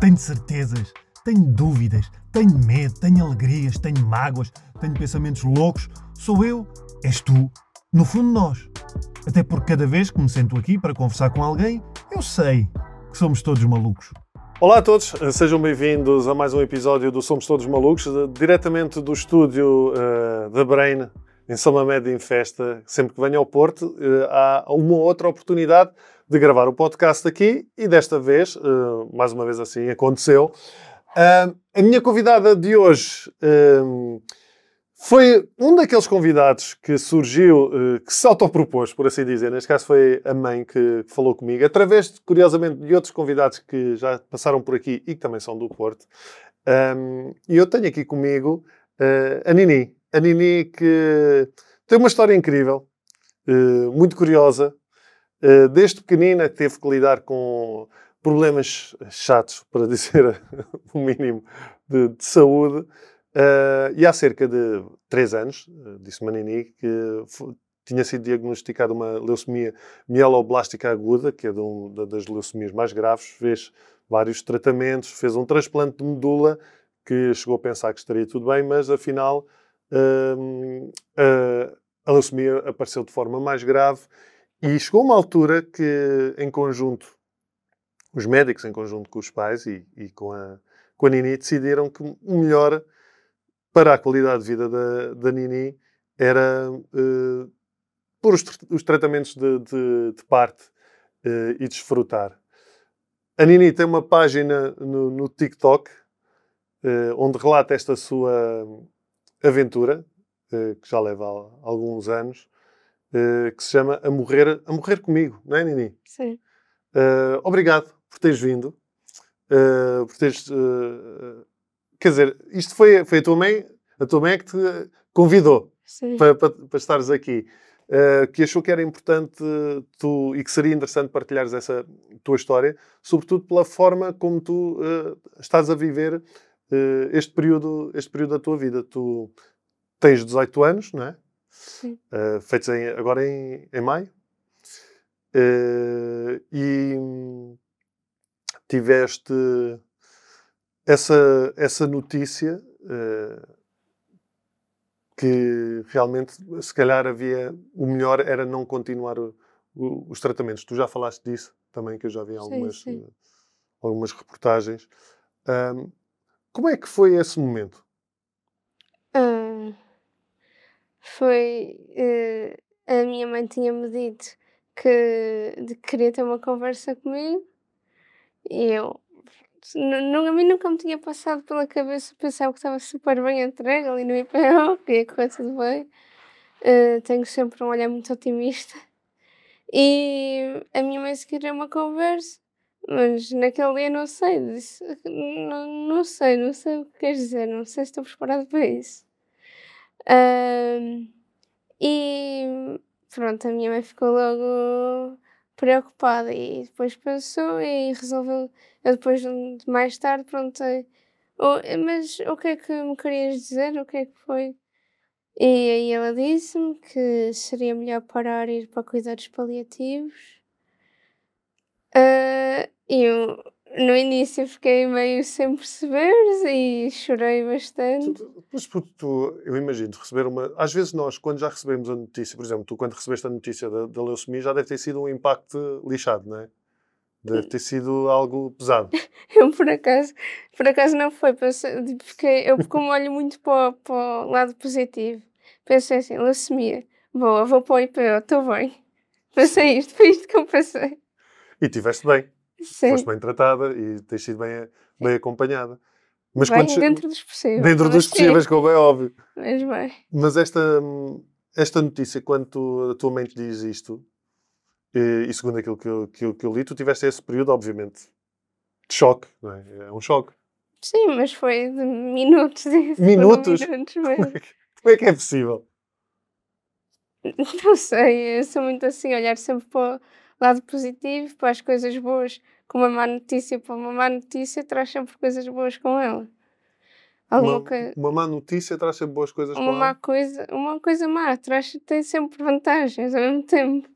Tenho certezas, tenho dúvidas, tenho medo, tenho alegrias, tenho mágoas, tenho pensamentos loucos. Sou eu, és tu, no fundo nós. Até porque cada vez que me sento aqui para conversar com alguém, eu sei que somos todos malucos. Olá a todos, sejam bem-vindos a mais um episódio do Somos Todos Malucos, diretamente do estúdio uh, da Brain, em São Mamede em Festa. Sempre que venho ao Porto, uh, há uma outra oportunidade de gravar o podcast aqui e desta vez, uh, mais uma vez assim, aconteceu. a minha convidada de hoje foi um daqueles convidados que surgiu, eh, que se autopropôs, por assim dizer. Neste caso foi a mãe que falou comigo, através, curiosamente, de outros convidados que já passaram por aqui e que também são do Porto. E eu tenho aqui comigo eh, a Nini. A Nini que tem uma história incrível, muito curiosa. Desde pequenina que teve que lidar com problemas chatos, para dizer o mínimo, de, de saúde. Uh, e há cerca de três anos, uh, disse Manini, que tinha sido diagnosticada uma leucemia mieloblástica aguda, que é um, das leucemias mais graves, fez vários tratamentos, fez um transplante de medula, que chegou a pensar que estaria tudo bem, mas afinal uh, a leucemia apareceu de forma mais grave e chegou uma altura que, em conjunto, os médicos, em conjunto com os pais e, e com, a, com a Nini, decidiram que o melhor para a qualidade de vida da, da Nini era uh, pôr os, os tratamentos de, de, de parte uh, e desfrutar. A Nini tem uma página no, no TikTok uh, onde relata esta sua aventura, que já leva alguns anos, que se chama A Morrer, a Morrer Comigo, não é, Nini? Sim. obrigado por teres vindo, por teres Quer dizer, isto foi, foi a tua mãe, a tua mãe é que te convidou para, para, para, estares aqui. Uh, que achou que era importante tu, e que seria interessante partilhares essa tua história, sobretudo pela forma como tu uh, estás a viver uh, este, período, este período da tua vida. Tu tens 18 anos, não é? Sim. feitos em, agora em, em maio. e tiveste essa, essa notícia uh, que realmente, se calhar, havia o melhor era não continuar o, o, os tratamentos. Tu já falaste disso também, que eu já vi algumas, sim, sim. Uh, algumas reportagens. Um, como é que foi esse momento? Uh, foi. a minha mãe tinha-me dito que de, queria ter uma conversa comigo e eu a mim nunca me tinha passado pela cabeça pensar que estava super bem entregue ali no IPO, que ia correr tudo bem. Uh, tenho sempre um olhar muito otimista. E a minha mãe se queria uma conversa, mas naquele dia não sei, disse, não, não sei, não sei o que queres dizer, não sei se estou preparado para isso. E pronto, a minha mãe ficou logo preocupada e depois pensou e resolveu. Eu depois, mais tarde, perguntei: oh, Mas o que é que me querias dizer? O que é que foi? E aí ela disse-me que seria melhor parar e ir para cuidados paliativos. Uh, e eu no início fiquei meio sem perceber e chorei bastante. Mas porque tu, eu imagino, receber uma. Às vezes nós, quando já recebemos a notícia, por exemplo, tu quando recebeste a notícia da, da leucemia, já deve ter sido um impacto lixado, não é? Deve ter sido algo pesado. eu, por acaso, por acaso não foi. Pensei, fiquei, eu, como olho muito para, para o lado positivo, pensei assim: leucemia, boa, vou para o IPO, estou bem. Pensei isto, foi isto que eu pensei. E estiveste bem. Sim. Foste bem tratada e tens sido bem, bem acompanhada. Mas bem, quando... dentro dos possíveis. Dentro dos possíveis, como é óbvio. Mas bem. Mas esta, esta notícia, quando tu, a tua mente diz isto, e, e segundo aquilo que eu, que, eu, que eu li, tu tiveste esse período, obviamente, de choque, não é? É um choque. Sim, mas foi de minutos. Minutos? minutos como, é que, como é que é possível? Não sei, eu sou muito assim, olhar sempre para lado positivo, para as coisas boas, com uma má notícia para uma má notícia, traz sempre coisas boas com ela. Alguma uma, uma má notícia traz sempre boas coisas uma com má ela? Coisa, uma coisa má traz, tem sempre vantagens ao mesmo tempo.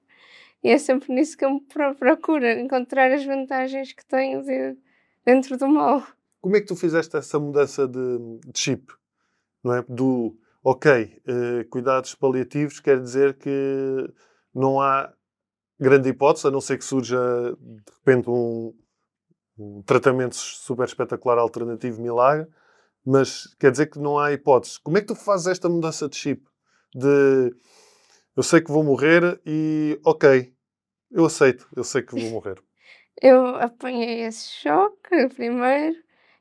E é sempre nisso que eu me procuro, encontrar as vantagens que tenho de, dentro do mal. Como é que tu fizeste essa mudança de, de chip? Não é? Do, ok, eh, cuidados paliativos quer dizer que não há grande hipótese, a não ser que surja de repente um, um tratamento super espetacular alternativo milagre, mas quer dizer que não há hipótese. Como é que tu fazes esta mudança de chip? De eu sei que vou morrer e ok, eu aceito, eu sei que vou morrer. Eu apanhei esse choque primeiro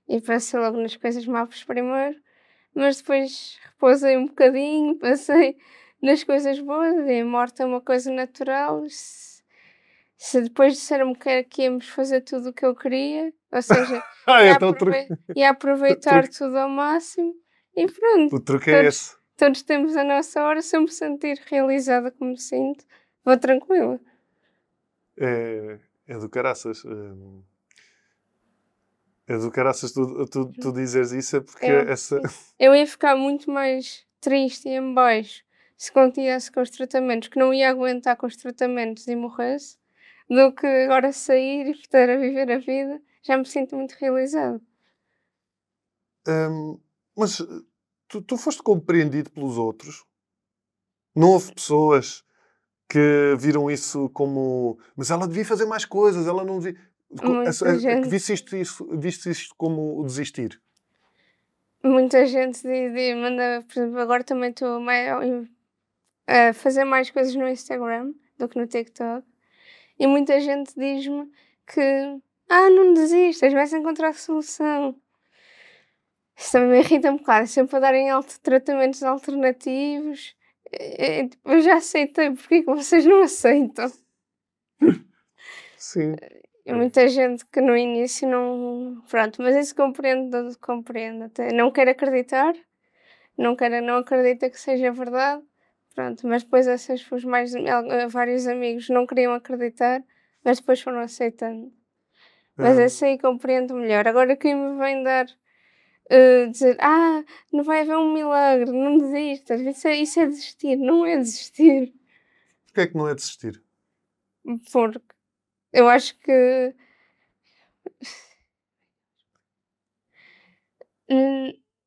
e passei logo nas coisas mapas primeiro, mas depois repousei um bocadinho, passei nas coisas boas e a morte é uma coisa natural. Se, depois disseram-me que, que íamos fazer tudo o que eu queria, ou seja, ah, ia, então aprove ia aproveitar tudo ao máximo e pronto. o truque é Todos- esse. Todos temos a nossa hora, se eu me sentir realizada como me sinto, vou tranquila. É, é do caraças. hum. É do caraças tu, tu, tu dizeres isso, é porque É, essa. Eu ia ficar muito mais triste e em baixo se continuasse com os tratamentos, que não ia aguentar com os tratamentos e morresse, do que agora sair e estar a viver a vida. Já me sinto muito realizada. hum, mas uh, tu, tu foste compreendido pelos outros? Não houve pessoas que viram isso como. Mas ela devia fazer mais coisas, ela não devia. Gente. Viste isto, isso, viste isto como desistir? Muita gente diz, diz- manda, por exemplo, agora também estou mai- a fazer mais coisas no Instagram do que no TikTok. E muita gente diz-me que, ah, não desistas, vais encontrar solução. Isso também me irrita um bocado, sempre a darem tratamentos alternativos. Tipo, Eu já aceitei, porque que vocês não aceitam? Sim. E muita gente que no início não. Pronto, mas isso compreendo, compreendo. Até não quero acreditar, não, quero, não acredita que seja verdade. Pronto, mas depois esses os mais eh, vários amigos não queriam acreditar, mas depois foram aceitando. Mas Hum, esse aí compreendo melhor. Agora quem me vem dar eh, dizer, ah, não vai haver um milagre, não desistas, isso é, isso é desistir, não é desistir. Porquê é que não é desistir? Porque eu acho que.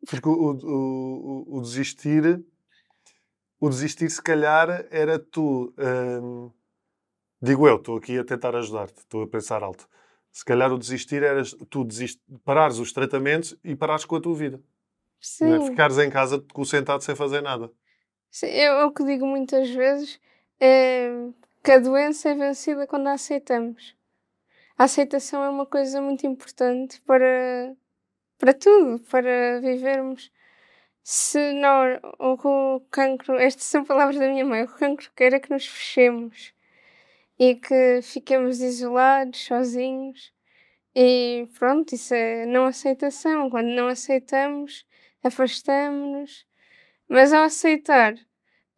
Porque o, o, o, o desistir, o desistir se calhar era tu, hum, digo eu, estou aqui a tentar ajudar-te, estou a pensar alto. Se calhar o desistir era tu desist, parares os tratamentos e parares com a tua vida. Não é? Sim, Ficares em casa sentado sem fazer nada. sim, eu, o que digo muitas vezes é que a doença é vencida quando a aceitamos. A aceitação é uma coisa muito importante para, para tudo, para vivermos. Se nós, o, cancro, estas são palavras da minha mãe, o cancro quer é que nos fechemos e que fiquemos isolados, sozinhos. E pronto, isso é não aceitação. Quando não aceitamos, afastamos-nos. Mas ao aceitar,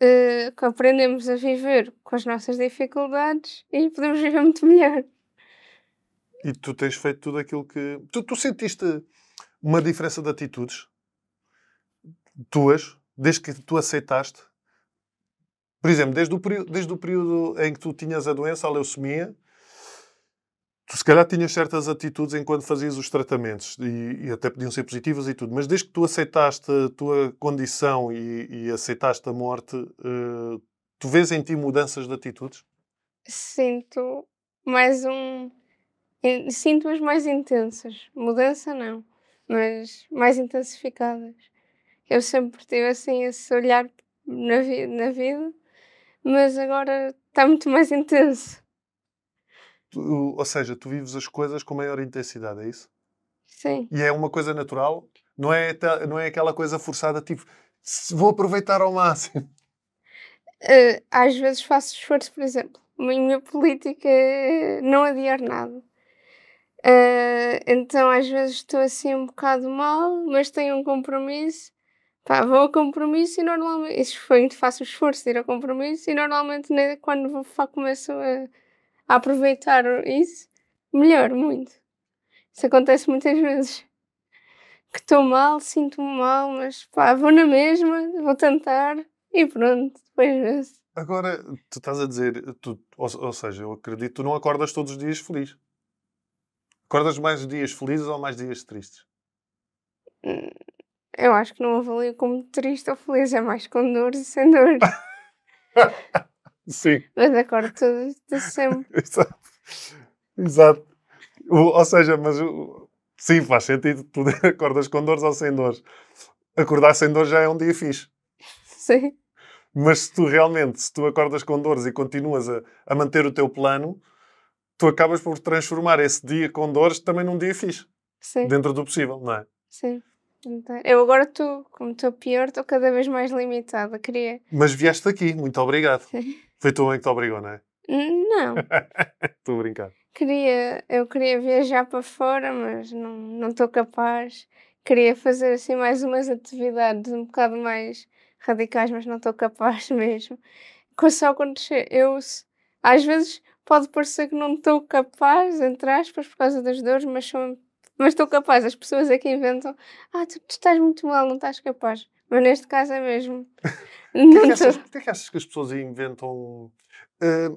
eh, aprendemos a viver com as nossas dificuldades e podemos viver muito melhor. E tu tens feito tudo aquilo que. Tu, tu sentiste uma diferença de atitudes tuas, desde que tu aceitaste? Por exemplo, desde o, período, desde o período em que tu tinhas a doença, a leucemia, tu se calhar tinhas certas atitudes enquanto fazias os tratamentos e, e até podiam ser positivas e tudo, mas desde que tu aceitaste a tua condição e, e aceitaste a morte, eh, tu vês em ti mudanças de atitudes? Sinto mais um. in- Sinto-as mais intensas. Mudança não, mas mais intensificadas. Eu sempre tive assim esse olhar na, vi na vida, mas agora está muito mais intenso. Tu- ou seja, tu vives as coisas com maior intensidade, é isso? Sim. E é uma coisa natural, não é, não é aquela coisa forçada, tipo, "Se- vou aproveitar ao máximo. Eh, às vezes faço esforço, por exemplo. A minha política é não adiar nada. Eh, então às vezes estou assim um bocado mal, mas tenho um compromisso. Pá, vou ao compromisso e normalmente. Isso foi, faço o esforço de ir ao compromisso e normalmente né, quando vou, começo a, a aproveitar isso, melhor muito. Isso acontece muitas vezes. Que estou mal, sinto-me mal, mas pá, vou na mesma, vou tentar e pronto, depois vê-se. Agora, tu estás a dizer, tu, ou, ou seja, eu acredito que tu não acordas todos os dias feliz. Acordas mais dias felizes ou mais dias tristes? Eu acho que não avalio como triste ou feliz, é mais com dores e sem dores. Sim. Mas acordo tudo, tudo sempre. Exato. Exato. O- ou seja, mas o- sim, faz sentido. Tu acordas com dores ou sem dores. Acordar sem dores já é um dia fixe. Sim. Mas se tu realmente, se tu acordas com dores e continuas a, a manter o teu plano, tu acabas por transformar esse dia com dores também num dia fixe. Sim. Dentro do possível, não é? Sim. Eu agora estou, como estou pior, estou cada vez mais limitada. Queria. Mas vieste aqui, muito obrigado. Foi tu que te obrigou, não é? Não. Estou a brincar. Queria, eu queria viajar para fora, mas não não estou capaz. Queria fazer assim mais umas atividades um bocado mais radicais, mas não estou capaz mesmo. Com- Só quando eu às vezes pode parecer que não estou capaz, entre aspas, por causa das dores, mas sou, mas estou capaz. As pessoas é que inventam, ah, tu, tu estás muito mal, não estás capaz. Mas neste caso é mesmo. O que, é que achas, é que achas que as pessoas inventam? Eh,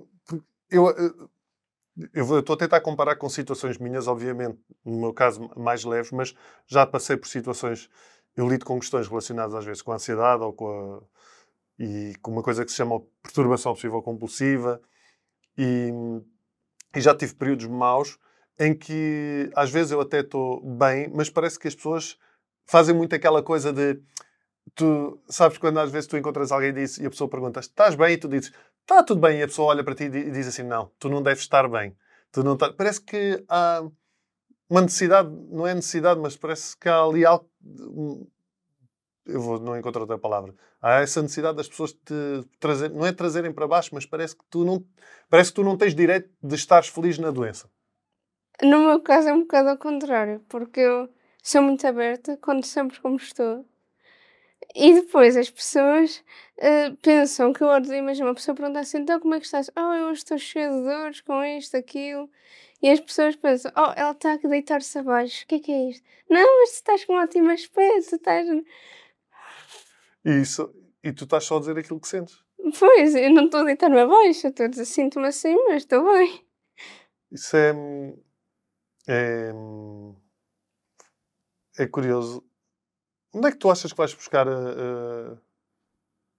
eu eu vou- eu estou a tentar comparar com situações minhas, obviamente, no meu caso, mais leves, mas já passei por situações. Eu lido com questões relacionadas às vezes com a ansiedade ou com a, e com uma coisa que se chama perturbação obsessiva compulsiva e, e já tive períodos maus em que às vezes eu até estou bem, mas parece que as pessoas fazem muito aquela coisa de tu sabes quando às vezes tu encontras alguém e, a pessoa pergunta estás bem? E tu dizes está tudo bem e a pessoa olha para ti e di- diz assim não, tu não deves estar bem. Tu não tá-" Parece que há uma necessidade, não é necessidade, mas parece que há ali algo. Eu vou, não encontro outra palavra. Há essa necessidade das pessoas te trazer, não é trazerem para baixo, mas parece que tu não, parece que tu não tens direito de estares feliz na doença. No meu caso é um bocado ao contrário, porque eu sou muito aberta, conto sempre como estou. E depois as pessoas eh, pensam que eu ordem, imagina uma pessoa pergunta assim, então como é que estás? Oh, eu hoje estou cheia de dores com isto, aquilo. E as pessoas pensam, oh, ela está a deitar-se abaixo, o que é que é isto? Não, mas tu estás com um ótimo aspecto, estás... E, isso, e tu estás só a dizer aquilo que sentes. Pois, eu não estou a deitar-me abaixo, eu estou a dizer, sinto-me assim, mas estou bem. Isso é. É, é curioso. Onde é que tu achas que vais buscar a- a-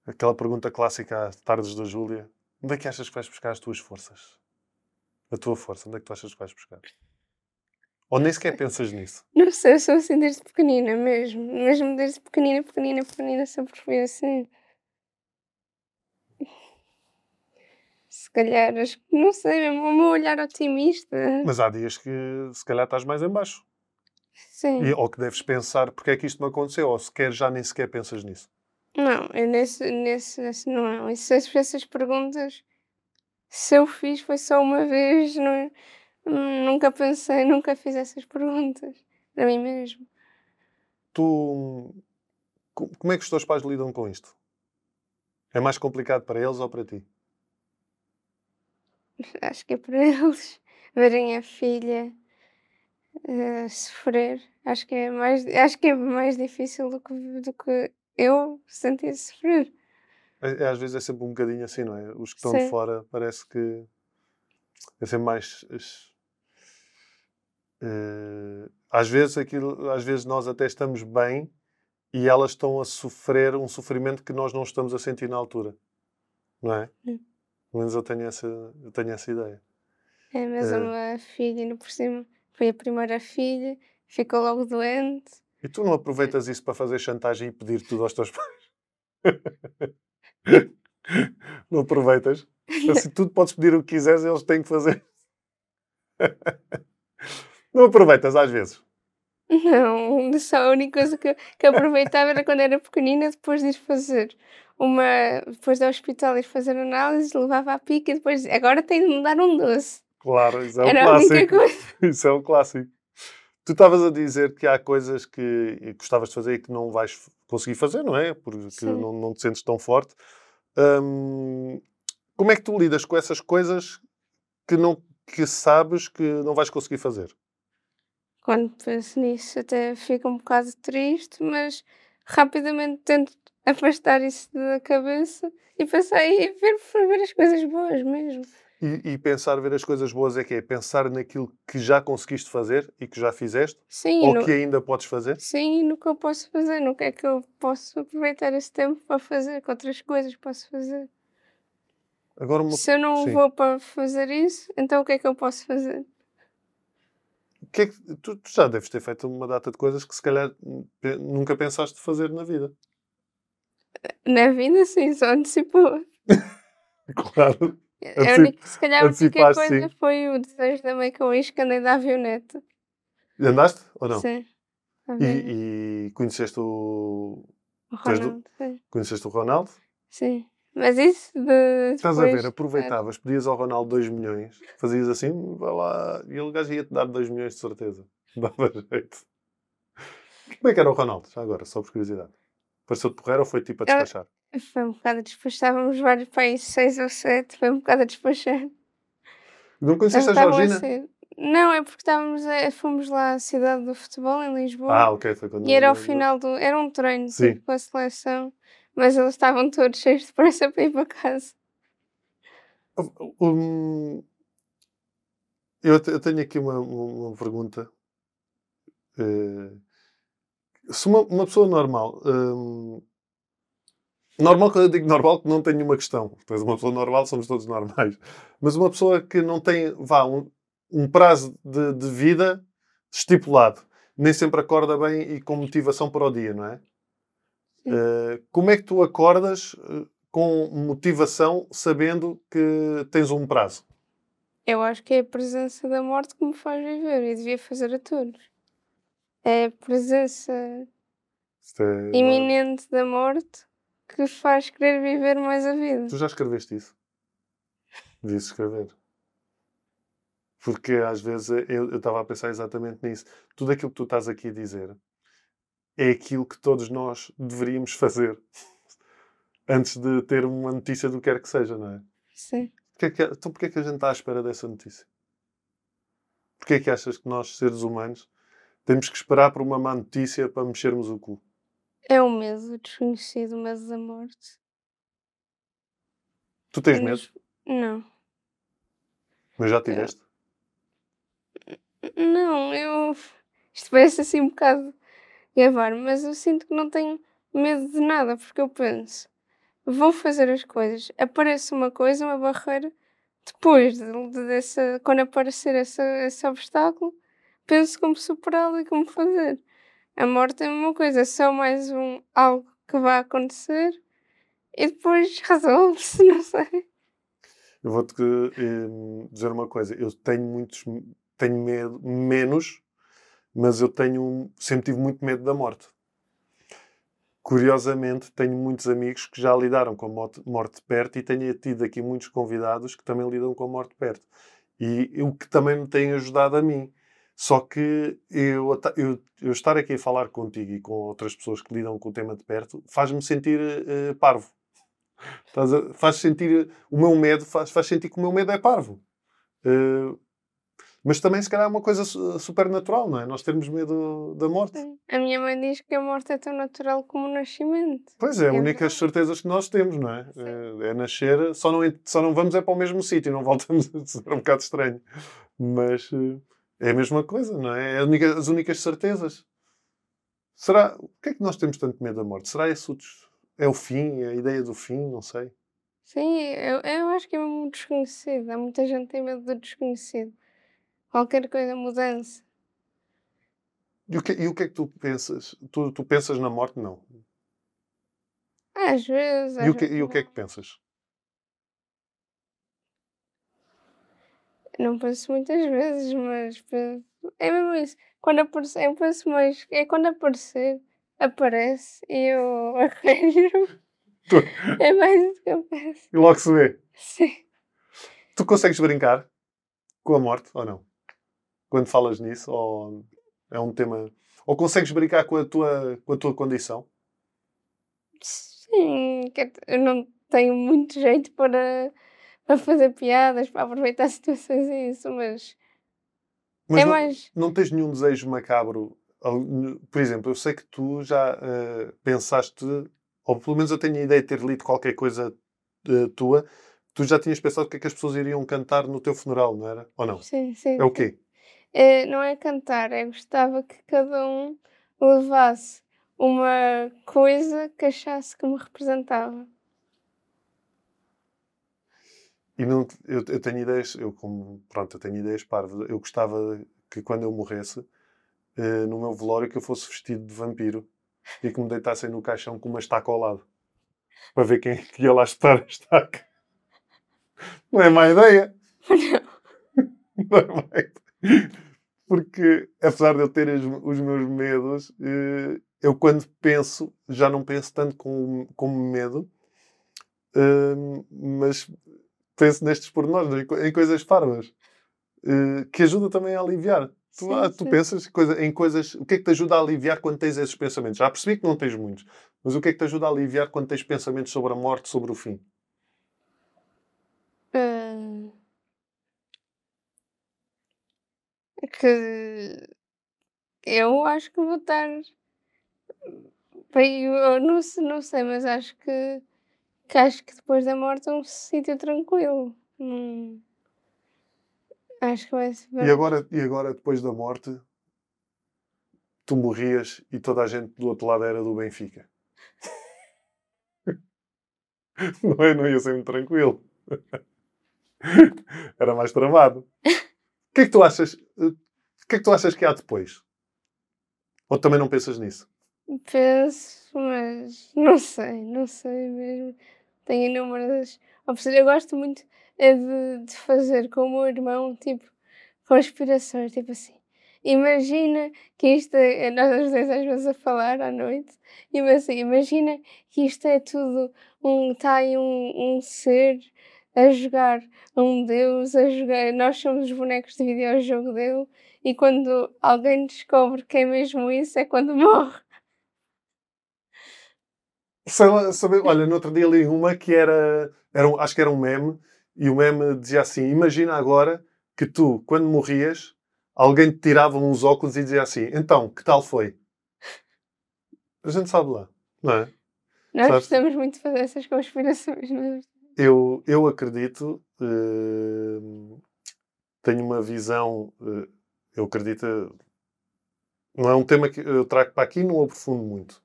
aquela pergunta clássica às tardes da Júlia? Onde é que achas que vais buscar as tuas forças? A tua força, onde é que tu achas que vais buscar? Ou nem sequer pensas nisso? Não sei, eu sou assim desde pequenina mesmo. Mesmo desde pequenina, pequenina, pequenina, sempre fui assim. Se calhar, não sei, o meu olhar otimista. Mas há dias que se calhar estás mais em baixo. Sim. E, ou que deves pensar porque é que isto me aconteceu, ou sequer já nem sequer pensas nisso. Não, eu nesse, nesse, nesse não. Essas, essas perguntas, se eu fiz, foi só uma vez. Não, nunca pensei, nunca fiz essas perguntas. Para mim mesmo. Tu. co- Como é que os teus pais lidam com isto? É mais complicado para eles ou para ti? Acho que é para eles verem a filha eh, sofrer. Acho que é mais, acho que é mais difícil do que, do que eu sentir sofrer. É, é, às vezes é sempre um bocadinho assim, não é? Os que estão de fora parece que é sempre mais. eh, às vezes aquilo, às vezes nós até estamos bem e elas estão a sofrer um sofrimento que nós não estamos a sentir na altura, não é? Hum. Pelo menos eu tenho essa, eu tenho essa ideia. É, mas Eh. uma filha, ainda por cima, foi a primeira filha, ficou logo doente. E tu não aproveitas isso para fazer chantagem e pedir tudo aos teus pais? não aproveitas? Assim, tudo podes pedir o que quiseres, eles têm que fazer. Não aproveitas às vezes. Não, só a única coisa que, que eu aproveitava era quando era pequenina, depois de ir fazer uma. Depois do hospital ir fazer análise, levava a pica e depois. Agora tenho de me dar um doce. Claro, isso é um era clássico. Isso é um clássico. Tu estavas a dizer que há coisas que gostavas de fazer e que não vais conseguir fazer, não é? Porque Sim. não, não te sentes tão forte. Hum, como é que tu lidas com essas coisas que, não, que sabes que não vais conseguir fazer? Quando penso nisso, até fico um bocado triste, mas rapidamente tento afastar isso da cabeça e pensar e ver, ver as coisas boas mesmo. E, e pensar, ver as coisas boas é que é pensar naquilo que já conseguiste fazer e que já fizeste Sim, ou no, que ainda podes fazer. sim, no que eu posso fazer, no que é que eu posso aproveitar esse tempo para fazer, que outras coisas posso fazer. Agora, uma, Se eu não sim. vou para fazer isso, então o que é que eu posso fazer? Que é que, tu, tu já deves ter feito uma data de coisas que se calhar nunca pensaste fazer na vida. Na vida, sim, só antecipou. Claro. A única, se calhar a única coisa sim. foi o desejo da mãe que eu que andei da avioneta. Andaste ou não? Sim. E, e conheceste o o Ronaldo, sim. conheceste o Ronaldo? Sim. Mas isso de. Estás a depois- ver, aproveitavas, pedias ao Ronaldo 2 milhões, fazias assim, vai lá, e ele gajo ia-te dar 2 milhões de certeza. Dava jeito. Como é que era o Ronaldo, já agora, só por curiosidade? Pareceu-te porreiro ou foi tipo a Eu- despachar? Foi um bocado a despachar. Estávamos vários países, seis ou sete, foi um bocado a despachar. Não conheceste a a Georgina? Não, é porque estávamos a- fomos lá à cidade do futebol, em Lisboa. Ah, ok, foi quando... E era ao final do. Era um treino Sim. tipo, com a seleção, mas eles estavam todos cheios de pressa para ir para casa. Um, eu, eu tenho aqui uma, uma pergunta. Eh, se uma, uma pessoa normal. hum, normal, quando eu digo normal, que não tem nenhuma questão. Pois uma pessoa normal somos todos normais. Mas uma pessoa que não tem, vá, um, um prazo de, de vida estipulado, nem sempre acorda bem e com motivação para o dia, não é? Eh, como é que tu acordas eh, com motivação sabendo que tens um prazo? Eu acho que é a presença da morte que me faz viver e devia fazer a todos. É a presença é- iminente da morte que faz querer viver mais a vida. Tu já escreveste isso? Devias escrever. Porque às vezes eu estava a pensar exatamente nisso. Tudo aquilo que tu estás aqui a dizer é aquilo que todos nós deveríamos fazer antes de ter uma notícia do que quer que seja, não é? Sim. Porquê é que, então porquê é que a gente está à espera dessa notícia? Porquê é que achas que nós, seres humanos, temos que esperar por uma má notícia para mexermos o cu? É o medo desconhecido, o medo da morte. Tu tens medo, Não. mas já tiveste. Não, eu. Isto parece assim um bocado mas eu sinto que não tenho medo de nada, porque eu penso, vou fazer as coisas, aparece uma coisa, uma barreira, depois de, de- dessa, quando aparecer essa, esse obstáculo, penso como superá-lo e como fazer. A morte é a mesma coisa, é só mais um algo que vai acontecer e depois resolve-se, não sei. Eu vou-te eh, dizer uma coisa. Eu tenho muitos, tenho medo, menos, mas eu tenho, sempre tive muito medo da morte. Curiosamente, tenho muitos amigos que já lidaram com a morte, de perto e tenho tido aqui muitos convidados que também lidam com a morte de perto. E o que também me tem ajudado a mim. Só que eu, eu, eu estar aqui a falar contigo e com outras pessoas que lidam com o tema de perto faz-me sentir eh, parvo. Faz sentir o meu medo, faz, faz sentir que o meu medo é parvo. Eh, mas também, se calhar, é uma coisa su- super natural, não é? Nós termos medo da morte. A minha mãe diz que a morte é tão natural como o nascimento. Pois é, É únicas verdade. certezas que nós temos, não é? Eh, É nascer, só não, só não vamos é para o mesmo sítio, não voltamos a ser um bocado estranho. Mas eh, é a mesma coisa, não é? É a única- as únicas certezas. Será. O que é que nós temos tanto medo da morte? Será esse o, é o fim, é a ideia do fim? Não sei. Sim, eu, eu acho que é mesmo desconhecido. Há muita gente que tem medo do desconhecido. Qualquer coisa, mudança. E o que, e o que é que tu pensas? Tu, tu pensas na morte? Não. Às vezes. E o às que, e vezes o que é que pensas? Não penso muitas vezes, mas penso. É mesmo isso. Quando aparecer, eu penso mais. É quando aparecer, aparece e eu arranjo. Tu- É mais isso que eu penso. E logo se vê. Sim. Tu consegues brincar com a morte ou não? Quando falas nisso? Ou é um tema. Ou consegues brincar com a tua, com a tua condição? Sim, eu não tenho muito jeito para, para fazer piadas, para aproveitar situações e isso, mas Mas é não, mais. não tens nenhum desejo macabro? Por exemplo, eu sei que tu já eh, pensaste, ou pelo menos eu tenho a ideia de ter lido qualquer coisa eh, tua, tu já tinhas pensado o que é que as pessoas iriam cantar no teu funeral, não era? Ou não? Sim, sim. É o quê? É, não é cantar, é gostava que cada um levasse uma coisa que achasse que me representava. E não, eu, eu tenho ideias, eu como, pronto, eu tenho ideias parvas. Eu gostava que quando eu morresse, eh, no meu velório, que eu fosse vestido de vampiro e que me deitassem no caixão com uma estaca ao lado. Para ver quem é que ia lá espetar a estaca. Não é má ideia? Não é má ideia. Porque, apesar de eu ter os, meus medos, eh, eu quando penso, já não penso tanto com, com medo, eh, mas penso nestes pormenores, em, em coisas parvas, eh, que ajuda também a aliviar. Tu, Sim, ah, tu sim. pensas coisa, em coisas. O que é que te ajuda a aliviar quando tens esses pensamentos? Já percebi que não tens muitos, mas o que é que te ajuda a aliviar quando tens pensamentos sobre a morte, sobre o fim? Ah, que eu acho que vou estar bem, eu não sei, não sei, mas acho que, que acho que depois da morte é um sítio tranquilo. Hum, acho que vai ser. E agora, e agora, depois da morte, tu morrias e toda a gente do outro lado era do Benfica. Não, é? não ia ser muito tranquilo. Era mais tramado. O que é que tu achas? Que é que tu achas que há depois? Ou também não pensas nisso? Penso, mas não sei, não sei mesmo. Tenho inúmeras opções. Eu gosto muito é de, de fazer com o meu irmão, tipo, conspirações, tipo assim. Imagina que isto é, nós os dois às vezes a falar à noite, e assim, imagina que isto é tudo, um, está aí um, um ser a jogar um deus, a jogar, nós somos os bonecos de videojogo dele, e quando alguém descobre que é mesmo isso, é quando morre. Sei lá, sabe- olha, no outro dia li uma que era, era um- acho que era um meme, e o meme dizia assim: Imagina agora que tu, quando morrias, alguém te tirava uns óculos e dizia assim: Então, que tal foi? A gente sabe lá, não é? Nós Sabes? gostamos muito de fazer essas conspirações, não é? Eu, eu acredito, eh, tenho uma visão, eh, eu acredito, não é um tema que eu trago para aqui, não aprofundo muito.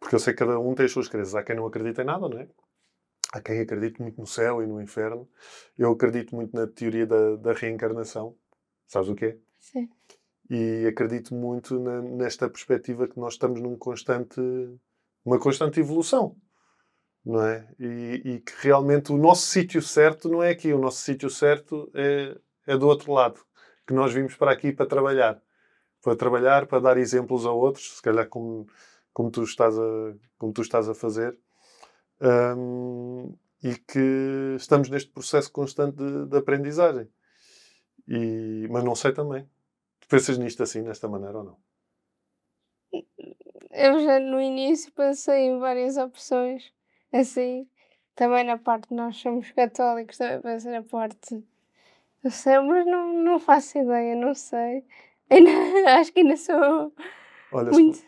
Porque eu sei que cada um tem as suas crenças. Há quem não acredita em nada, não é? Há quem acredite muito no céu e no inferno. Eu acredito muito na teoria da, da reencarnação. Sabes o que é? Sim. E acredito muito na- nesta perspectiva que nós estamos num constante, uma constante evolução, não é? E, e que realmente o nosso sítio certo não é aqui, o nosso sítio certo é, é do outro lado, que nós vimos para aqui para trabalhar, para trabalhar, para dar exemplos a outros, se calhar como, como tu estás a, como tu estás a fazer, Hum, e que estamos neste processo constante de, de aprendizagem. E, mas não sei também. Tu pensas nisto assim, desta maneira ou não? Eu já no início pensei em várias opções, assim, também na parte nós somos católicos, também pensei na parte do céu, mas não, não faço ideia, não sei. Ainda, acho que ainda sou Olha, muito.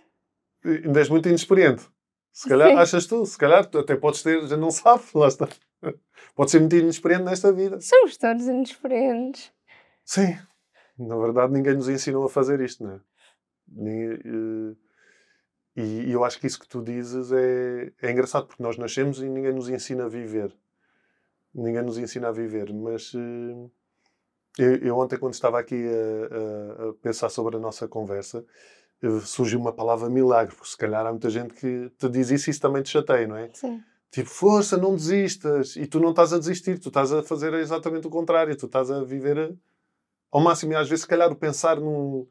ainda és muito inexperiente. Se calhar Sim. achas tu, se calhar até podes ter, já não sabe, lá está. Podes ser muito inexperiente nesta vida. Somos todos inexperientes. Sim, na verdade ninguém nos ensinou a fazer isto, não é? Eh, e, e eu acho que isso que tu dizes é, é engraçado, porque nós nascemos e ninguém nos ensina a viver. Ninguém nos ensina a viver, mas eh, eu, eu ontem, quando estava aqui a, a- pensar sobre a nossa conversa, eh, surgiu uma palavra milagre, porque se calhar há muita gente que te diz isso e isso também te chateia, não é? Sim. Tipo, força, não desistas. E tu não estás a desistir, tu estás a fazer exatamente o contrário. Tu estás a viver a- ao máximo. E às vezes, se calhar, o pensar num,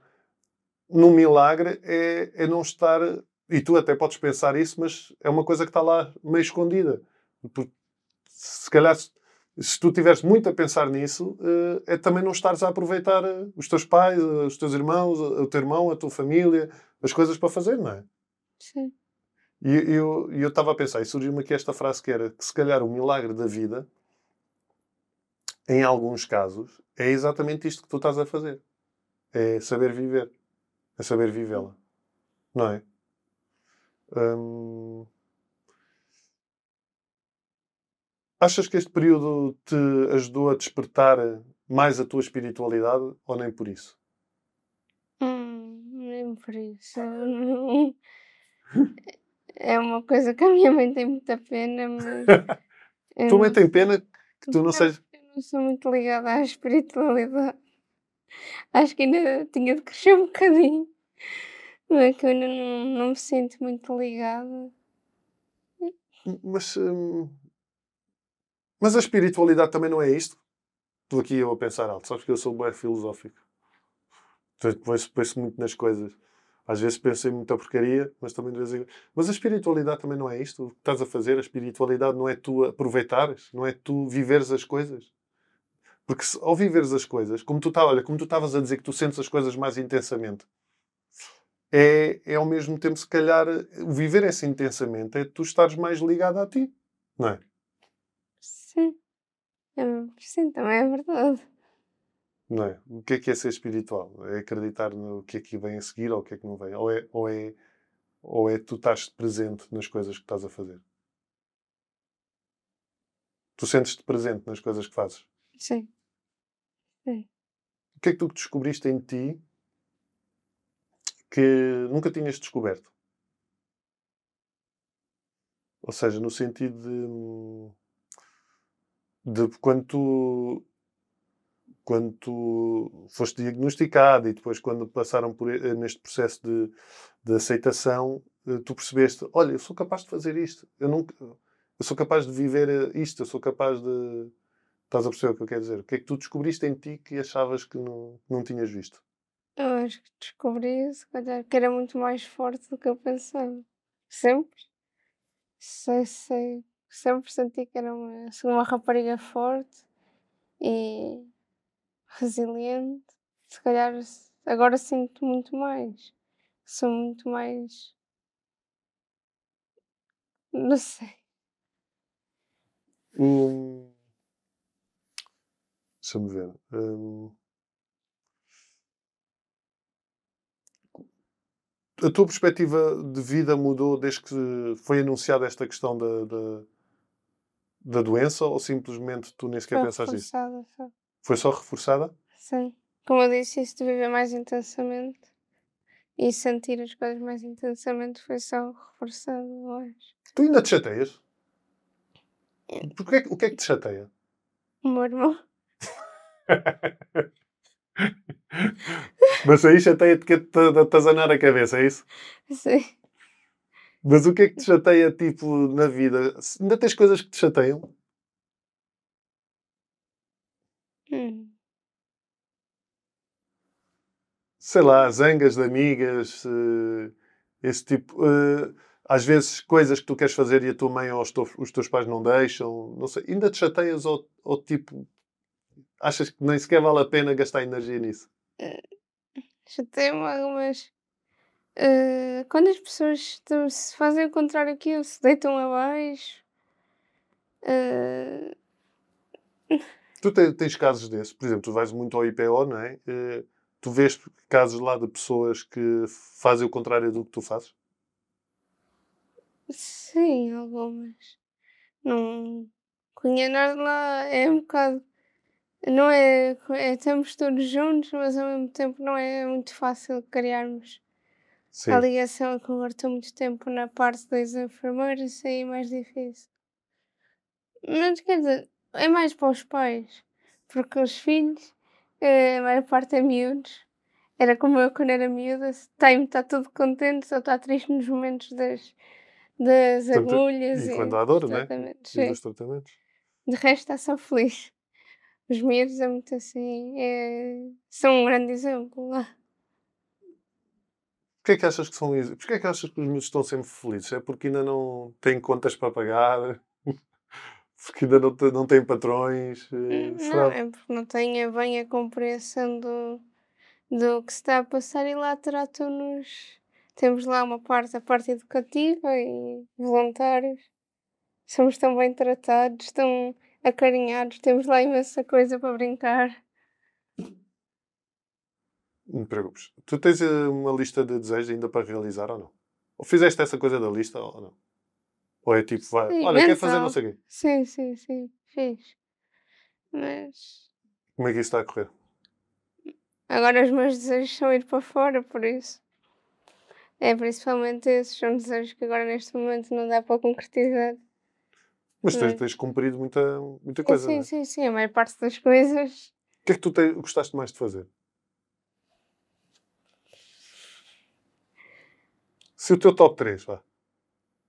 num milagre é, é não estar. E tu até podes pensar isso, mas é uma coisa que está lá meio escondida. Porque, se calhar, se, tu estiveres muito a pensar nisso, eh, é também não estares a aproveitar eh, os teus pais, eh, os teus irmãos, o teu irmão, a tua família, as coisas para fazer, não é? Sim. E eu e eu estava a pensar, e surgiu-me aqui esta frase que era que se calhar o milagre da vida, em alguns casos, é exatamente isto que tu estás a fazer. É saber viver. É saber vivê-la. Não é? Hum, Achas que este período te ajudou a despertar mais a tua espiritualidade ou nem por isso? Hum, nem por isso. É uma coisa que a minha mãe tem muita pena, mas. Tua mãe tem pena que tu não Não, sejas. Eu não sou muito ligada à espiritualidade. Acho que ainda tinha de crescer um bocadinho. Não é que eu ainda não, não me sinto muito ligada. Mas, hum, mas a espiritualidade também não é isto? Estou aqui eu a pensar alto. Sabes que eu sou bem filosófico. Penso, penso muito nas coisas. Às vezes penso em muita porcaria, mas também de vez em. Mas a espiritualidade também não é isto? O que estás a fazer? A espiritualidade não é tu aproveitares? Não é tu viveres as coisas? Porque se, ao viveres as coisas, como tu tá, olha, como tu estavas a dizer que tu sentes as coisas mais intensamente, é, é ao mesmo tempo, se calhar, viver essa intensamente é tu estares mais ligado a ti, não é? Sim. É, sim, também é verdade. Não é? O que é que é ser espiritual? É acreditar no que é que vem a seguir ou o que é que não vem? Ou é, ou é, ou é tu estás presente nas coisas que estás a fazer? Tu sentes-te presente nas coisas que fazes? Sim. O que é que tu descobriste em ti que nunca tinhas descoberto? Ou seja, no sentido de, de quando tu quando tu foste diagnosticado e depois quando passaram por neste processo de, de aceitação, eh, tu percebeste, olha, eu sou capaz de fazer isto, eu nunca, eu sou capaz de viver eh, isto, eu sou capaz de estás a perceber o que eu quero dizer? O que é que tu descobriste em ti que achavas que não, não tinhas visto? Eu acho que descobri, se calhar, que era muito mais forte do que eu pensava. Sempre. Sei, sei. Sempre senti que era uma, uma rapariga forte e resiliente. Se calhar agora sinto muito mais. Sou muito mais. Não sei. Hum, Deixa-me ver. Hum, a tua perspectiva de vida mudou desde que foi anunciada esta questão da, da, da doença ou simplesmente tu nem sequer Foi pensaste nisso? reforçada, só. Foi só reforçada? Sim. Como eu disse, isso de viver mais intensamente e sentir as coisas mais intensamente foi só reforçado, acho. Tu ainda te chateias? Porque é que- o que é que te chateia? O meu irmão. Mas aí chateia-te que é atazanar a cabeça, é isso? Sim. Mas o que é que te chateia, tipo, na vida? Ainda tens coisas que te chateiam? Hum. sei lá, zangas de amigas, eh, esse tipo. eh, às vezes coisas que tu queres fazer e a tua mãe ou os, teus- pais não deixam, não sei. Ainda te chateias ou, ou tipo. Achas que nem sequer vale a pena gastar energia nisso? Chateia-me algumas. Eh, quando as pessoas se fazem o contrário eu, se deitam abaixo. eh, Tu te- tens casos desses, por exemplo, tu vais muito ao IPO, não é? Eh, tu vês casos lá de pessoas que fazem o contrário do que tu fazes? sim, algumas. Não. Conhecer lá é um bocado. Não é, é. Estamos todos juntos, mas ao mesmo tempo não é muito fácil criarmos Sim. a ligação que agora estou muito tempo na parte dos enfermeiros, aí é mais difícil. Mas quer dizer, é mais para os pais, porque os filhos, eh, a maior parte é miúdos. Era como eu quando era miúda, está tá tudo contente, só está triste nos momentos das, das Portanto, agulhas e quando há dor, é? tratamentos, E dos tratamentos. De resto está só feliz. Os miúdos é muito assim, é- são um grande exemplo lá. Porquê é que achas que são isso? Porquê é que achas que os miúdos estão sempre felizes? É porque ainda não têm contas para pagar? Porque ainda não, não têm patrões? Eh, Não, será? é porque não tenho bem a compreensão do, do que se está a passar e lá tratam-nos. Temos lá uma parte, a parte educativa e voluntários. Somos tão bem tratados, tão acarinhados, temos lá imensa coisa para brincar. Não te preocupes. Tu tens eh, uma lista de desejos ainda para realizar ou não? Ou fizeste essa coisa da lista ou não? Ou é tipo, vai, Sim, olha, quer fazer não sei o quê. Sim, sim, sim, fiz. Mas Como é que isso está a correr? agora os meus desejos são ir para fora, por isso. É principalmente esses, são desejos que agora neste momento não dá para concretizar. Mas tens, tens cumprido muita, muita coisa, sim, é? sim, sim, a maior parte das coisas. O que é que tu te- gostaste mais de fazer? Se o teu top 3, vá.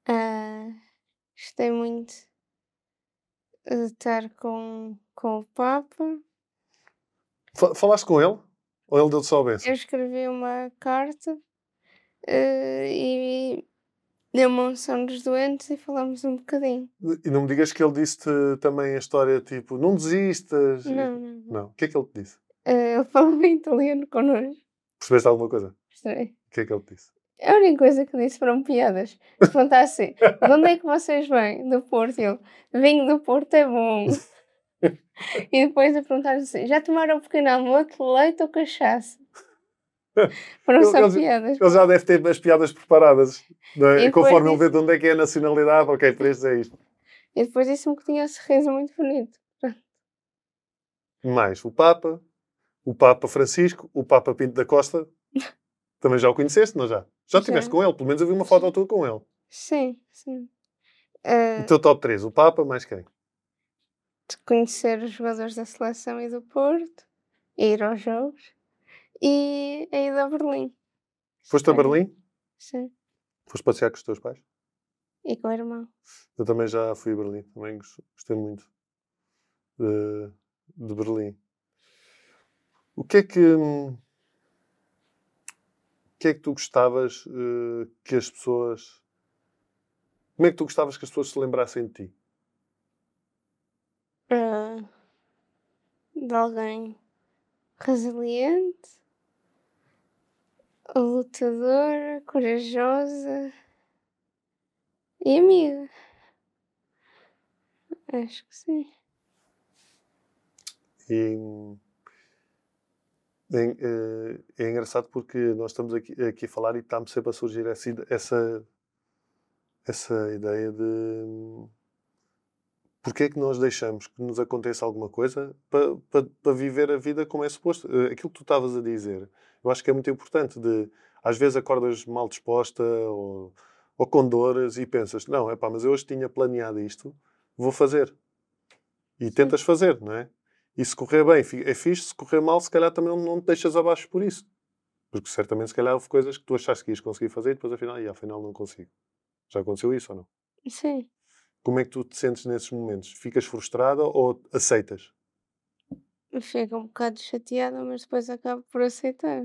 ah, gostei muito de estar com, com o Papa. Fa- Falaste com ele? Ou ele deu-te só a benção? Eu escrevi uma carta eh, e deu-me a unção dos doentes e falámos um bocadinho. E não me digas que ele disse-te também a história tipo, não desistas. Não, não. não. Não. O que é que ele te disse? Eh, ele falou em italiano connosco. Percebeste alguma coisa? Sei. O que é que ele te disse? A única coisa que disse foram piadas. Se perguntasse assim, de onde é que vocês vêm? Do Porto. E ele, vinho do Porto é bom. e depois a perguntar assim, já tomaram um pequeno almoço, leite ou cachaça? Foram Ele- só eles- piadas. Ele já deve ter as piadas preparadas. É? Conforme ele vê de onde é que é a nacionalidade, ok, para estes é isto. E depois disse-me que tinha um sorriso muito bonito. Mais o Papa, o Papa Francisco, o Papa Pinto da Costa. Também já o conheceste, não já? Já estiveste com ele, pelo menos eu vi uma foto tua com ele. Sim, sim. Eh, O teu top 3, o Papa, mais quem? de conhecer os jogadores da seleção e do Porto, ir aos jogos e a ida a Berlim. Foste a. Berlim? Sim. Foste passear com os teus pais? E com o irmão. Eu também já fui a Berlim, também gos- gostei muito de, de Berlim. O que é que. hum, que é que tu gostavas eh, que as pessoas. Como é que tu gostavas que as pessoas se lembrassem de ti? Ah, de alguém resiliente, lutadora, corajosa e amiga. Acho que sim. E, é, eh, é engraçado porque nós estamos aqui, aqui a falar e está-me sempre a surgir essa, essa, essa ideia de porque é que nós deixamos que nos aconteça alguma coisa para, para, para viver a vida como é suposto. Eh, Aquilo que tu estavas a dizer, eu acho que é muito importante de às vezes acordas mal disposta ou, ou com dores e pensas, não, é pá, mas eu hoje tinha planeado isto, vou fazer. E tentas fazer, não é? E se correr bem, é fixe. Se correr mal, se calhar também não, não te deixas abaixo por isso. Porque certamente, se calhar, houve coisas que tu achaste que ias conseguir fazer e depois, afinal, e afinal não consigo. Já aconteceu isso ou não? Sim. Como é que tu te sentes nesses momentos? Ficas frustrada ou aceitas? Fico um bocado chateada, mas depois acabo por aceitar.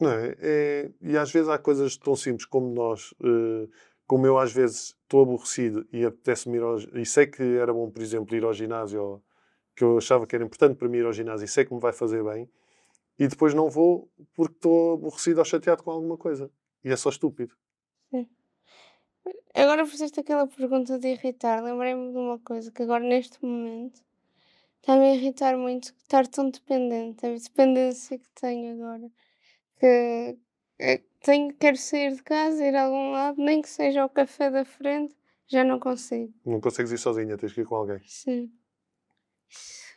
Não é? É- E às vezes há coisas tão simples como nós, eh, como eu às vezes estou aborrecido e apetece-me ir ao, e sei que era bom, por exemplo, ir ao ginásio, ou- que eu achava que era importante para mim ir ao ginásio e sei que me vai fazer bem, e depois não vou porque estou aborrecido ou chateado com alguma coisa. E é só estúpido. Agora fizeste aquela pergunta de irritar. Lembrei-me de uma coisa que agora neste momento está-me a irritar muito estar tão dependente, a dependência que tenho agora. Que eh, tenho, quero sair de casa, ir a algum lado, nem que seja ao café da frente, já não consigo. Não consegues ir sozinha, tens que ir com alguém. Sim.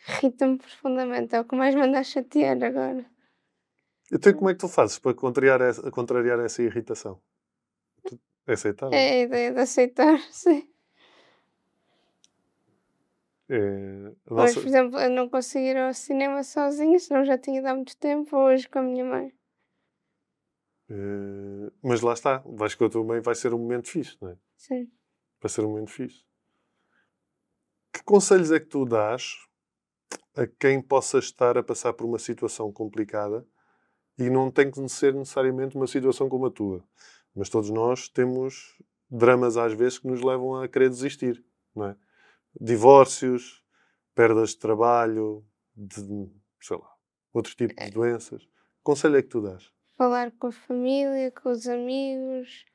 Irrita-me profundamente, é o que mais me anda a chatear agora. Então, como é que tu fazes para contrariar essa, contrariar essa irritação? É aceitável? É a ideia de aceitar, sim. É, a Hoje, nossa- por exemplo, eu não consigo ir ao cinema sozinha, senão já tinha ido há muito tempo, hoje com a minha mãe. Eh, mas lá está, vais com a tua mãe, vai ser um momento fixe, não é? Sim. Vai ser um momento fixe. Que conselhos é que tu dás a quem possa estar a passar por uma situação complicada e não tem que ser necessariamente uma situação como a tua? Mas todos nós temos dramas às vezes que nos levam a querer desistir, não é? Divórcios, perdas de trabalho, de, sei lá, outros tipos de doenças. Que conselho é que tu dás? Falar com a família, com os amigos,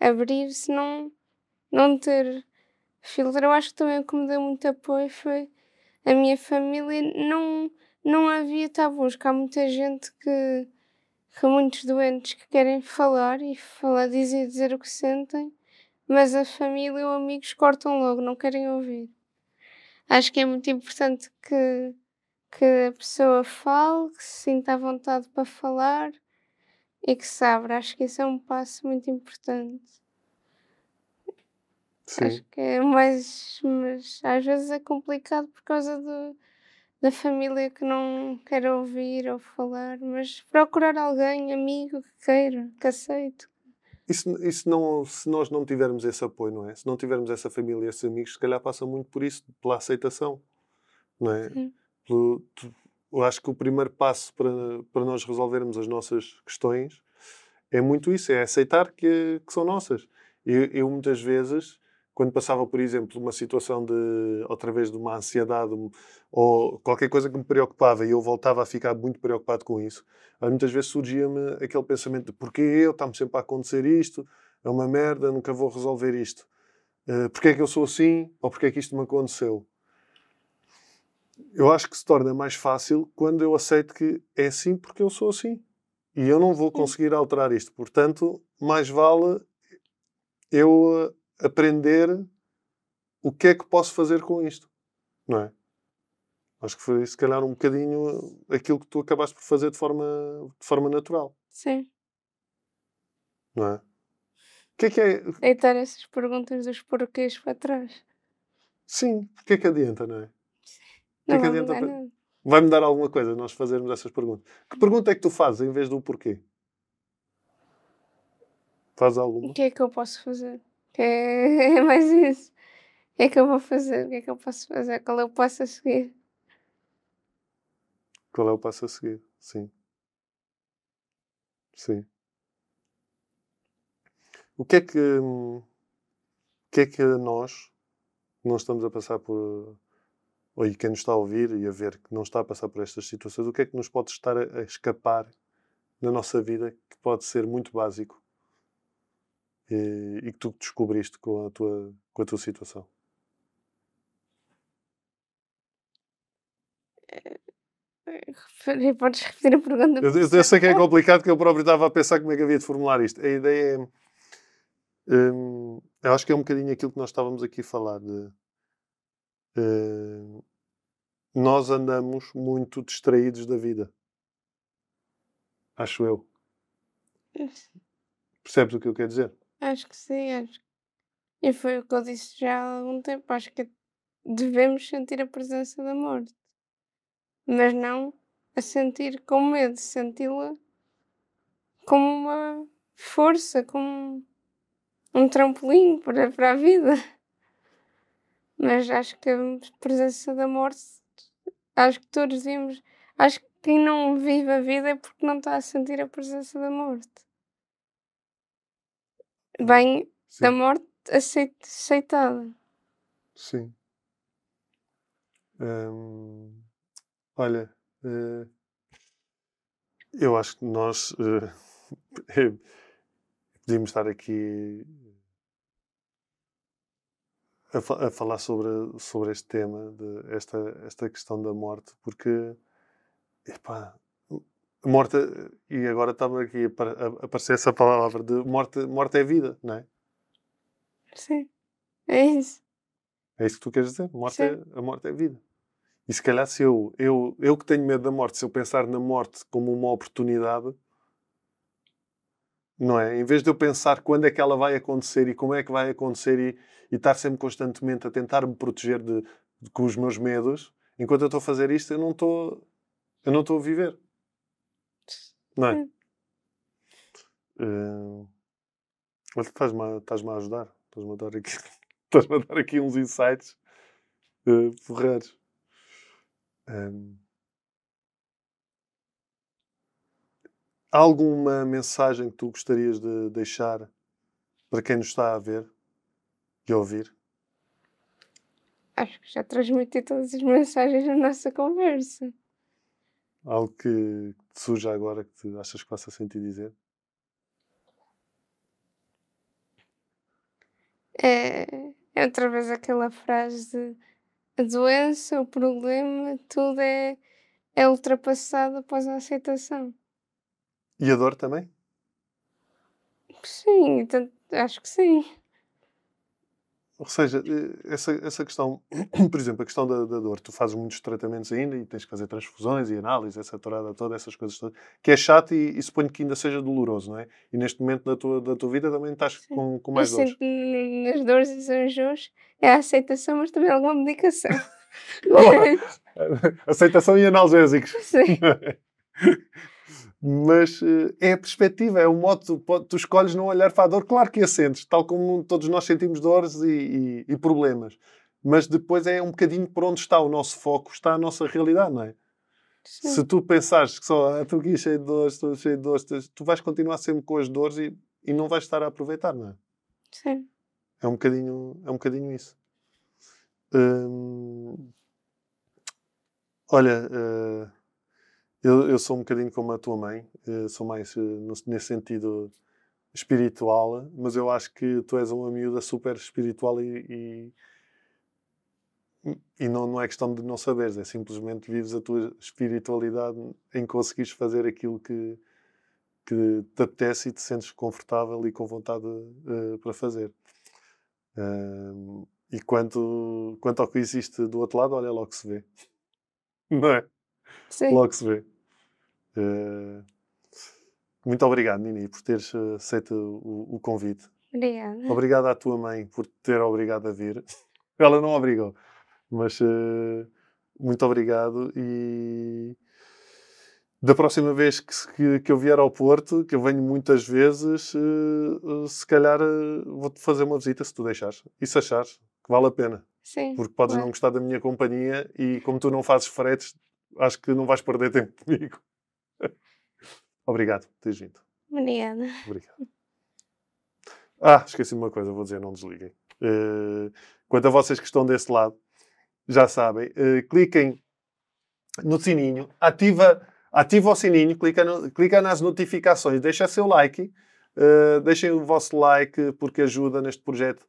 abrir-se, não, não ter filtro. Eu acho que também o que me deu muito apoio foi a minha família. Não, não havia tabus, que há muita gente que, que muitos doentes que querem falar e falar, dizer, dizer o que sentem, mas a família ou amigos cortam logo, não querem ouvir. Acho que é muito importante que, que a pessoa fale, que se sinta à vontade para falar e que se abra. Acho que isso é um passo muito importante. Sim. Acho que é mais. Mas às vezes é complicado por causa do, da família que não quer ouvir ou falar, mas procurar alguém, amigo, que queira, que aceite. Isso, isso não, se nós não tivermos esse apoio, não é? Se não tivermos essa família, esses amigos, se calhar passa muito por isso, pela aceitação, não é? Sim. Pelo- eu acho que o primeiro passo para, para nós resolvermos as nossas questões é muito isso, é aceitar que, que são nossas. Eu, eu muitas vezes, quando passava, por exemplo, uma situação de, outra vez, de uma ansiedade ou qualquer coisa que me preocupava e eu voltava a ficar muito preocupado com isso, muitas vezes surgia-me aquele pensamento de porquê eu, está-me sempre a acontecer isto, é uma merda, nunca vou resolver isto. Uh, porquê é que eu sou assim ou porquê é que isto me aconteceu? Eu acho que se torna mais fácil quando eu aceito que é assim porque eu sou assim. E eu não vou conseguir alterar isto. Portanto, mais vale eu uh, aprender o que é que posso fazer com isto. Não é? Acho que foi, se calhar, um bocadinho aquilo que tu acabaste por fazer de forma, de forma natural. Sim. Não é? O que é que é? Deitar essas perguntas dos porquês para trás. Sim, o que é que adianta, não é? O que Não é que vai adianta mudar para- nada. Vai-me dar alguma coisa nós fazermos essas perguntas. Que pergunta é que tu fazes em vez do porquê? Faz alguma? O que é que eu posso fazer? É, é mais isso. O que é que eu vou fazer? O que é que eu posso fazer? Qual é o passo a seguir? Qual é o passo a seguir? Sim. Sim. O que é que, hum, o que é que nós, não estamos a passar por, ou quem nos está a ouvir e a ver que não está a passar por estas situações, o que é que nos pode estar a, a escapar na nossa vida que pode ser muito básico e, e que tu descobriste com a tua, com a tua situação? Repetir- Podes repetir a pergunta? Eu, eu- eu sei que é complicado, que eu próprio estava a pensar como é que havia de formular isto. A ideia é. hum, eu acho que é um bocadinho aquilo que nós estávamos aqui a falar. De, hum, nós andamos muito distraídos da vida. Acho eu. Percebes o que eu quero dizer? Acho que sim, acho. E foi o que eu disse já há algum tempo. Acho que devemos sentir a presença da morte. Mas não a sentir com medo, senti-la como uma força, como um trampolim para, para a vida. Mas acho que a presença da morte, acho que todos devíamos. Acho que quem não vive a vida é porque não está a sentir a presença da morte. Bem, da Sim. morte aceit- aceitada. Sim. Hum, olha, eh, eu acho que nós eh, podíamos estar aqui a, a falar sobre, sobre este tema, de esta, esta questão da morte, porque epá, morte, e agora está-me aqui a, apa- a aparecer essa palavra de morte, morte é vida, não é? Sim. É isso. É isso que tu queres dizer? Morte é, a morte é vida. E se calhar se eu, eu, eu que tenho medo da morte, se eu pensar na morte como uma oportunidade, não é? Em vez de eu pensar quando é que ela vai acontecer e como é que vai acontecer e, e estar sempre constantemente a tentar me proteger de, de- com os meus medos, enquanto eu estou a fazer isto, eu não estou eu não estou a viver. Não é? Sim. Eh, olha, estás-me a, estás-me a ajudar. Estás-me a dar aqui, estás-me a dar aqui uns insights uh, porreiros. Há alguma mensagem que tu gostarias de deixar para quem nos está a ver e a ouvir? Acho que já transmiti todas as mensagens na nossa conversa. Algo que te surja agora que te achas que faça sentido dizer? É, é outra vez aquela frase de a doença, o problema, tudo é, é ultrapassado após a aceitação. E a dor também? Sim, então, acho que sim. Ou seja, eh, essa, essa questão, por exemplo, a questão da, da, dor, tu fazes muitos tratamentos ainda e tens que fazer transfusões e análises, essa torada toda, essas coisas todas, que é chato e, e suponho que ainda seja doloroso, não é? E neste momento da tua, da tua vida também estás com, com mais eu dores. Sinto nas dores e enjoos é a aceitação, mas também alguma medicação. aceitação e analgésicos. Sim. mas uh, é a perspectiva, é o modo, tu, tu, escolhes não olhar para a dor, claro que a sentes, tal como todos nós sentimos dores e, e, e, problemas, mas depois é um bocadinho por onde está o nosso foco, está a nossa realidade, não é? Sim. Se tu pensares que só ah, estou aqui cheio de dores, estou cheio de dores, tu vais continuar sempre com as dores e, e não vais estar a aproveitar, não é? Sim. É um bocadinho, é um bocadinho isso. Hum, olha, uh, eu, eu, sou um bocadinho como a tua mãe, uh, sou mais no, nesse sentido espiritual, mas eu acho que tu és uma miúda super espiritual e, e, e não, não é questão de não saberes, é simplesmente vives a tua espiritualidade em conseguires fazer aquilo que, que te apetece e te sentes confortável e com vontade uh, para fazer. Uh, e quanto, quanto ao que existe do outro lado, olha, logo se vê. Não é? Sim. Logo se vê. Uh, muito obrigado, Nini, por teres eh, aceito o, o, convite. Obrigada. Obrigado à tua mãe por ter obrigado a vir. Ela não obrigou, mas uh, muito obrigado e da próxima vez que, que, que, eu vier ao Porto, que eu venho muitas vezes, uh, se calhar vou-te fazer uma visita se tu deixares. E se achares que vale a pena. Sim. Porque podes claro. não gostar da minha companhia e como tu não fazes fretes, acho que não vais perder tempo comigo. Obrigado por teres vindo. Obrigada. Obrigado. Ah, esqueci-me uma coisa, vou dizer, não desliguem. Uh, quanto a vocês que estão desse lado, já sabem, uh, cliquem no sininho, ativa, ativa o sininho, clica, no, clica nas notificações, deixa seu like, uh, deixem o vosso like porque ajuda neste projeto.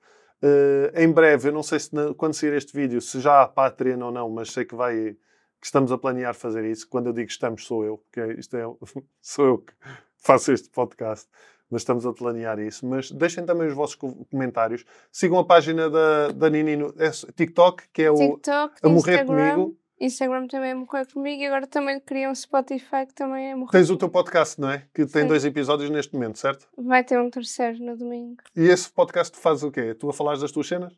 Em breve, eu não sei se na, quando sair este vídeo, se já há Patreon ou não, mas sei que vai que estamos a planear fazer isso. Quando eu digo estamos, sou eu, porque isto é, sou eu que faço este podcast, mas estamos a planear isso. Mas deixem também os vossos comentários. Sigam a página da, da Nini no é, TikTok, que é o TikTok, A Morrer Instagram. Comigo. Instagram também é morrer comigo e agora também queria um Spotify que também é morrer Tens o teu podcast, não é? Que tem Sim. dois episódios neste momento, certo? Vai ter um terceiro no domingo. E esse podcast faz o quê? Tu a falar das tuas cenas?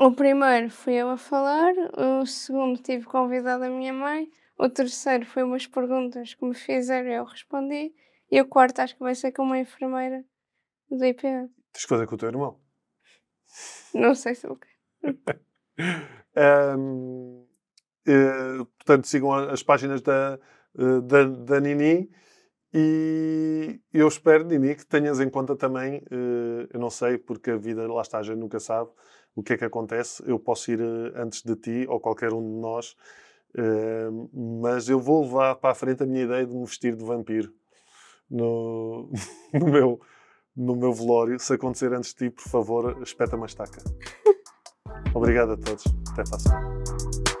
O primeiro fui eu a falar, o segundo tive convidado a minha mãe, o terceiro foi umas perguntas que me fizeram e eu respondi, e o quarto acho que vai ser com uma enfermeira do IPA. Tens que fazer com o teu irmão? Não sei se eu quero. um, uh, portanto, sigam as páginas da, uh, da, da Nini e eu espero, Nini, que tenhas em conta também, uh, eu não sei, porque a vida, lá está, a gente nunca sabe, o que é que acontece? Eu posso ir uh, antes de ti ou qualquer um de nós, uh, mas eu vou levar para a frente a minha ideia de me vestir de vampiro no, no, meu, no meu velório. Se acontecer antes de ti, por favor, espeta uma estaca. Obrigado a todos. Até a próxima.